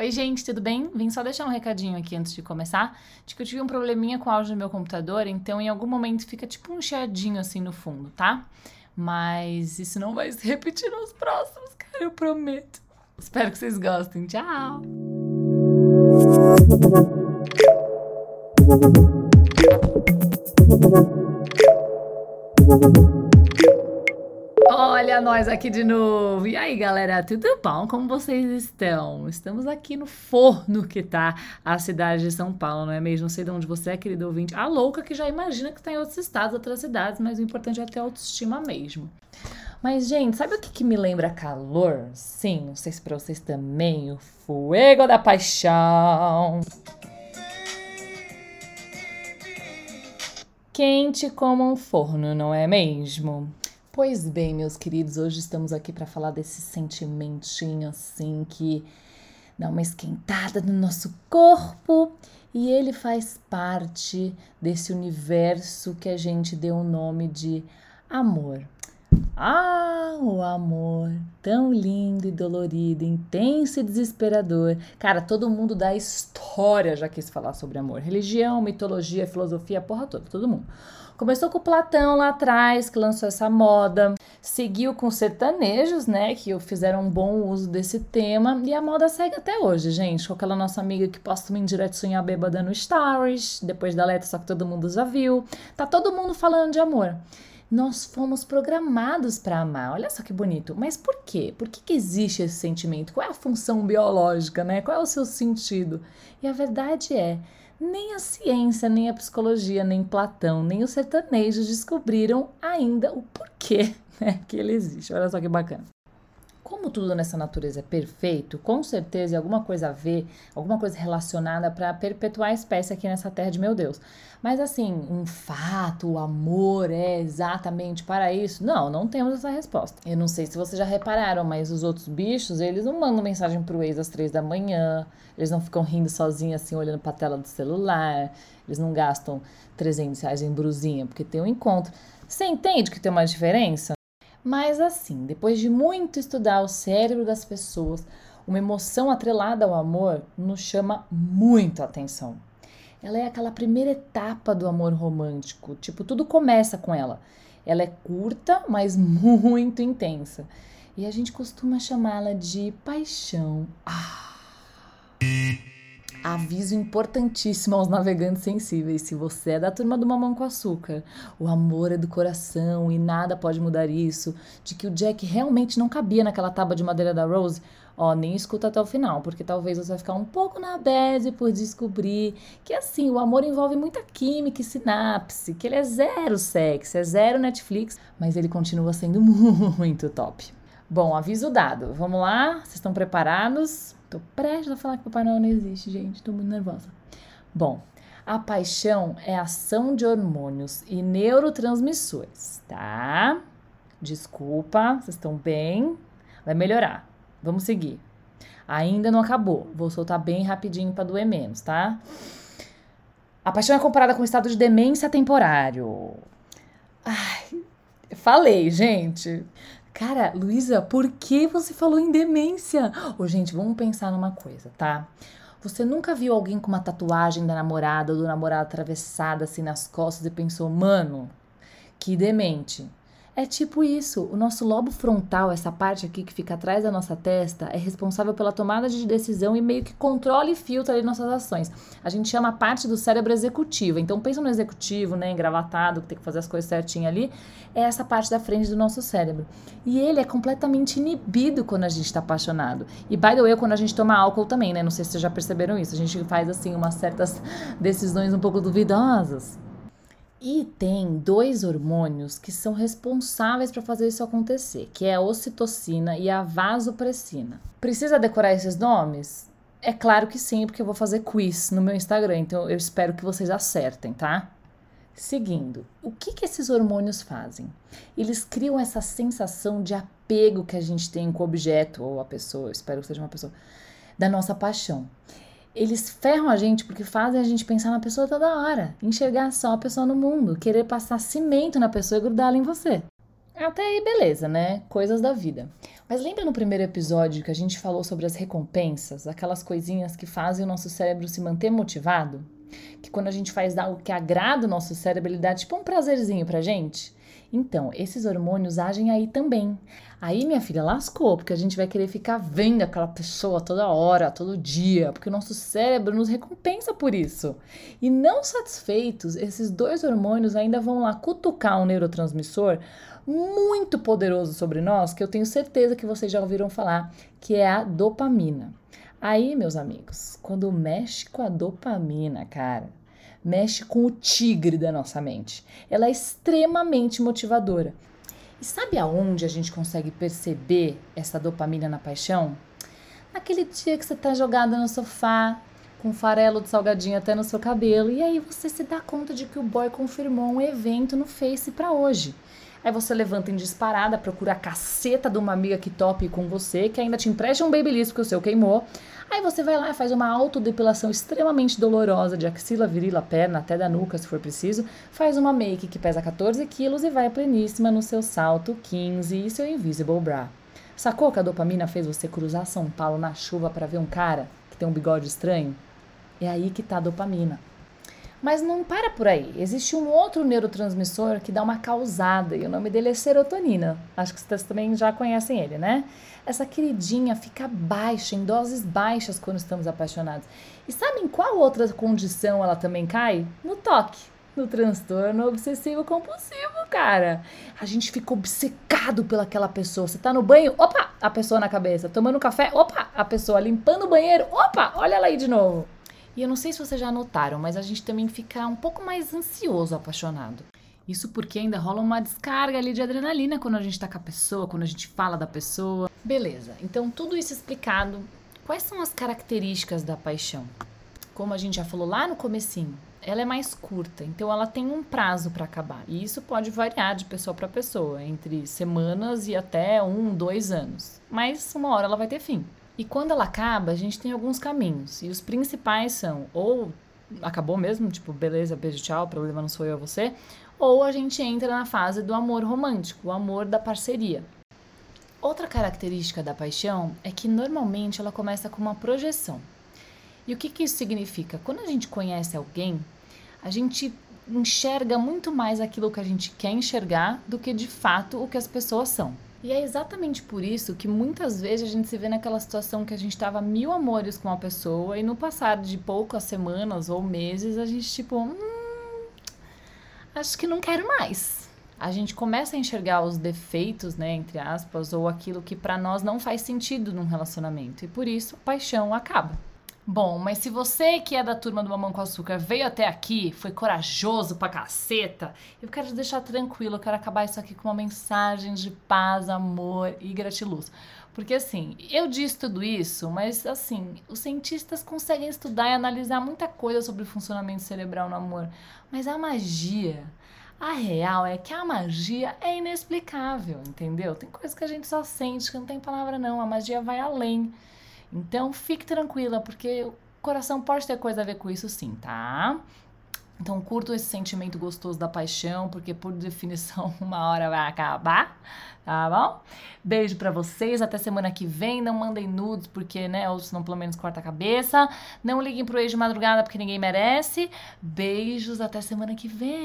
Oi, gente, tudo bem? Vim só deixar um recadinho aqui antes de começar, de que eu tive um probleminha com o áudio do meu computador, então em algum momento fica tipo um chiadinho assim no fundo, tá? Mas isso não vai se repetir nos próximos, cara, eu prometo. Espero que vocês gostem. Tchau! Olha nós aqui de novo. E aí, galera, tudo bom? Como vocês estão? Estamos aqui no forno que tá a cidade de São Paulo, não é mesmo? Não sei de onde você é, querido ouvinte. A louca que já imagina que tá em outros estados, outras cidades, mas o importante é ter autoestima mesmo. Mas, gente, sabe o que, que me lembra calor? Sim, não sei se pra vocês também, o fuego da paixão. Quente como um forno, não é mesmo? Pois bem, meus queridos, hoje estamos aqui para falar desse sentimentinho assim que dá uma esquentada no nosso corpo e ele faz parte desse universo que a gente deu o nome de amor. Ah, o amor, tão lindo e dolorido, intenso e desesperador. Cara, todo mundo da história já quis falar sobre amor. Religião, mitologia, filosofia, porra toda, todo mundo. Começou com Platão lá atrás, que lançou essa moda. Seguiu com sertanejos, né, que fizeram um bom uso desse tema. E a moda segue até hoje, gente. Com aquela nossa amiga que posta uma indiretinha bêbada no Stories, depois da letra, só que todo mundo já viu. Tá todo mundo falando de amor. Nós fomos programados para amar. Olha só que bonito. Mas por quê? Por que, que existe esse sentimento? Qual é a função biológica, né? Qual é o seu sentido? E a verdade é, nem a ciência, nem a psicologia, nem Platão, nem os sertanejos descobriram ainda o porquê né, que ele existe. Olha só que bacana. Como tudo nessa natureza é perfeito, com certeza é alguma coisa a ver, alguma coisa relacionada para perpetuar a espécie aqui nessa terra de meu Deus. Mas assim, um fato, o amor é exatamente para isso? Não, não temos essa resposta. Eu não sei se vocês já repararam, mas os outros bichos, eles não mandam mensagem pro ex às três da manhã, eles não ficam rindo sozinhos assim, olhando para a tela do celular, eles não gastam 300 reais em brusinha porque tem um encontro. Você entende que tem uma diferença? Mas assim, depois de muito estudar o cérebro das pessoas, uma emoção atrelada ao amor nos chama muito a atenção. Ela é aquela primeira etapa do amor romântico, tipo, tudo começa com ela. Ela é curta, mas muito intensa. E a gente costuma chamá-la de paixão. Ah. Aviso importantíssimo aos navegantes sensíveis. Se você é da turma do mamão com açúcar, o amor é do coração e nada pode mudar isso, de que o Jack realmente não cabia naquela tábua de madeira da Rose, ó, nem escuta até o final, porque talvez você vai ficar um pouco na bad por descobrir que assim, o amor envolve muita química e sinapse, que ele é zero sexo, é zero Netflix, mas ele continua sendo muito top. Bom, aviso dado. Vamos lá? Vocês estão preparados? Tô prestes a falar que Papai Noel não existe, gente. Tô muito nervosa. Bom, a paixão é ação de hormônios e neurotransmissores, tá? Desculpa, vocês estão bem? Vai melhorar. Vamos seguir. Ainda não acabou. Vou soltar bem rapidinho para doer menos, tá? A paixão é comparada com o estado de demência temporário. Ai, falei, gente. Cara, Luísa, por que você falou em demência? Ô, gente, vamos pensar numa coisa, tá? Você nunca viu alguém com uma tatuagem da namorada ou do namorado atravessada assim nas costas e pensou, mano, que demente. É tipo isso, o nosso lobo frontal, essa parte aqui que fica atrás da nossa testa, é responsável pela tomada de decisão e meio que controla e filtra ali nossas ações. A gente chama a parte do cérebro executivo. Então pensa no executivo, né, engravatado, que tem que fazer as coisas certinho ali, é essa parte da frente do nosso cérebro. E ele é completamente inibido quando a gente está apaixonado. E by the way, quando a gente toma álcool também, né? Não sei se vocês já perceberam isso. A gente faz assim umas certas decisões um pouco duvidosas. E tem dois hormônios que são responsáveis para fazer isso acontecer, que é a ocitocina e a vasopressina. Precisa decorar esses nomes? É claro que sim, porque eu vou fazer quiz no meu Instagram, então eu espero que vocês acertem, tá? Seguindo, o que, que esses hormônios fazem? Eles criam essa sensação de apego que a gente tem com o objeto ou a pessoa, espero que seja uma pessoa, da nossa paixão eles ferram a gente porque fazem a gente pensar na pessoa toda hora, enxergar só a pessoa no mundo, querer passar cimento na pessoa e grudá-la em você. Até aí, beleza, né? Coisas da vida. Mas lembra no primeiro episódio que a gente falou sobre as recompensas, aquelas coisinhas que fazem o nosso cérebro se manter motivado? Que quando a gente faz algo que agrada o nosso cérebro, ele dá tipo um prazerzinho pra gente? Então, esses hormônios agem aí também. Aí, minha filha, lascou, porque a gente vai querer ficar vendo aquela pessoa toda hora, todo dia, porque o nosso cérebro nos recompensa por isso. E não satisfeitos, esses dois hormônios ainda vão lá cutucar um neurotransmissor muito poderoso sobre nós, que eu tenho certeza que vocês já ouviram falar, que é a dopamina. Aí, meus amigos, quando mexe com a dopamina, cara, mexe com o tigre da nossa mente. Ela é extremamente motivadora. E sabe aonde a gente consegue perceber essa dopamina na paixão? Naquele dia que você tá jogada no sofá, com farelo de salgadinho até no seu cabelo, e aí você se dá conta de que o boy confirmou um evento no Face para hoje. Aí você levanta em disparada, procura a caceta de uma amiga que tope com você, que ainda te empresta um babyliss porque o seu queimou. Aí você vai lá e faz uma autodepilação extremamente dolorosa de axila, virila, perna, até da nuca, se for preciso. Faz uma make que pesa 14 quilos e vai pleníssima no seu salto 15 e seu invisible bra. Sacou que a dopamina fez você cruzar São Paulo na chuva para ver um cara que tem um bigode estranho? É aí que tá a dopamina. Mas não para por aí. Existe um outro neurotransmissor que dá uma causada e o nome dele é serotonina. Acho que vocês também já conhecem ele, né? Essa queridinha fica baixa, em doses baixas quando estamos apaixonados. E sabe em qual outra condição ela também cai? No toque. No transtorno obsessivo compulsivo, cara. A gente fica obcecado pelaquela pessoa. Você tá no banho, opa, a pessoa na cabeça. Tomando café, opa, a pessoa limpando o banheiro, opa, olha ela aí de novo. E eu não sei se vocês já notaram, mas a gente também fica um pouco mais ansioso apaixonado. Isso porque ainda rola uma descarga ali de adrenalina quando a gente tá com a pessoa, quando a gente fala da pessoa. Beleza, então tudo isso explicado, quais são as características da paixão? Como a gente já falou lá no comecinho, ela é mais curta, então ela tem um prazo para acabar. E isso pode variar de pessoa para pessoa, entre semanas e até um, dois anos. Mas uma hora ela vai ter fim. E quando ela acaba, a gente tem alguns caminhos. E os principais são ou acabou mesmo, tipo, beleza, beijo, tchau, problema não sou eu, é você, ou a gente entra na fase do amor romântico, o amor da parceria. Outra característica da paixão é que normalmente ela começa com uma projeção. E o que, que isso significa? Quando a gente conhece alguém, a gente enxerga muito mais aquilo que a gente quer enxergar do que de fato o que as pessoas são. E é exatamente por isso que muitas vezes a gente se vê naquela situação que a gente estava mil amores com uma pessoa e no passar de poucas semanas ou meses a gente tipo, hum, acho que não quero mais. A gente começa a enxergar os defeitos, né, entre aspas, ou aquilo que para nós não faz sentido num relacionamento e por isso a paixão acaba. Bom, mas se você que é da turma do Mamão com Açúcar veio até aqui, foi corajoso pra caceta, eu quero te deixar tranquilo, eu quero acabar isso aqui com uma mensagem de paz, amor e gratiluz. Porque assim, eu disse tudo isso, mas assim, os cientistas conseguem estudar e analisar muita coisa sobre o funcionamento cerebral no amor. Mas a magia, a real é que a magia é inexplicável, entendeu? Tem coisas que a gente só sente, que não tem palavra não, a magia vai além. Então fique tranquila, porque o coração pode ter coisa a ver com isso sim, tá? Então curto esse sentimento gostoso da paixão, porque por definição uma hora vai acabar, tá bom? Beijo para vocês, até semana que vem. Não mandem nudes, porque, né, ou senão pelo menos corta a cabeça. Não liguem pro ex de madrugada, porque ninguém merece. Beijos, até semana que vem.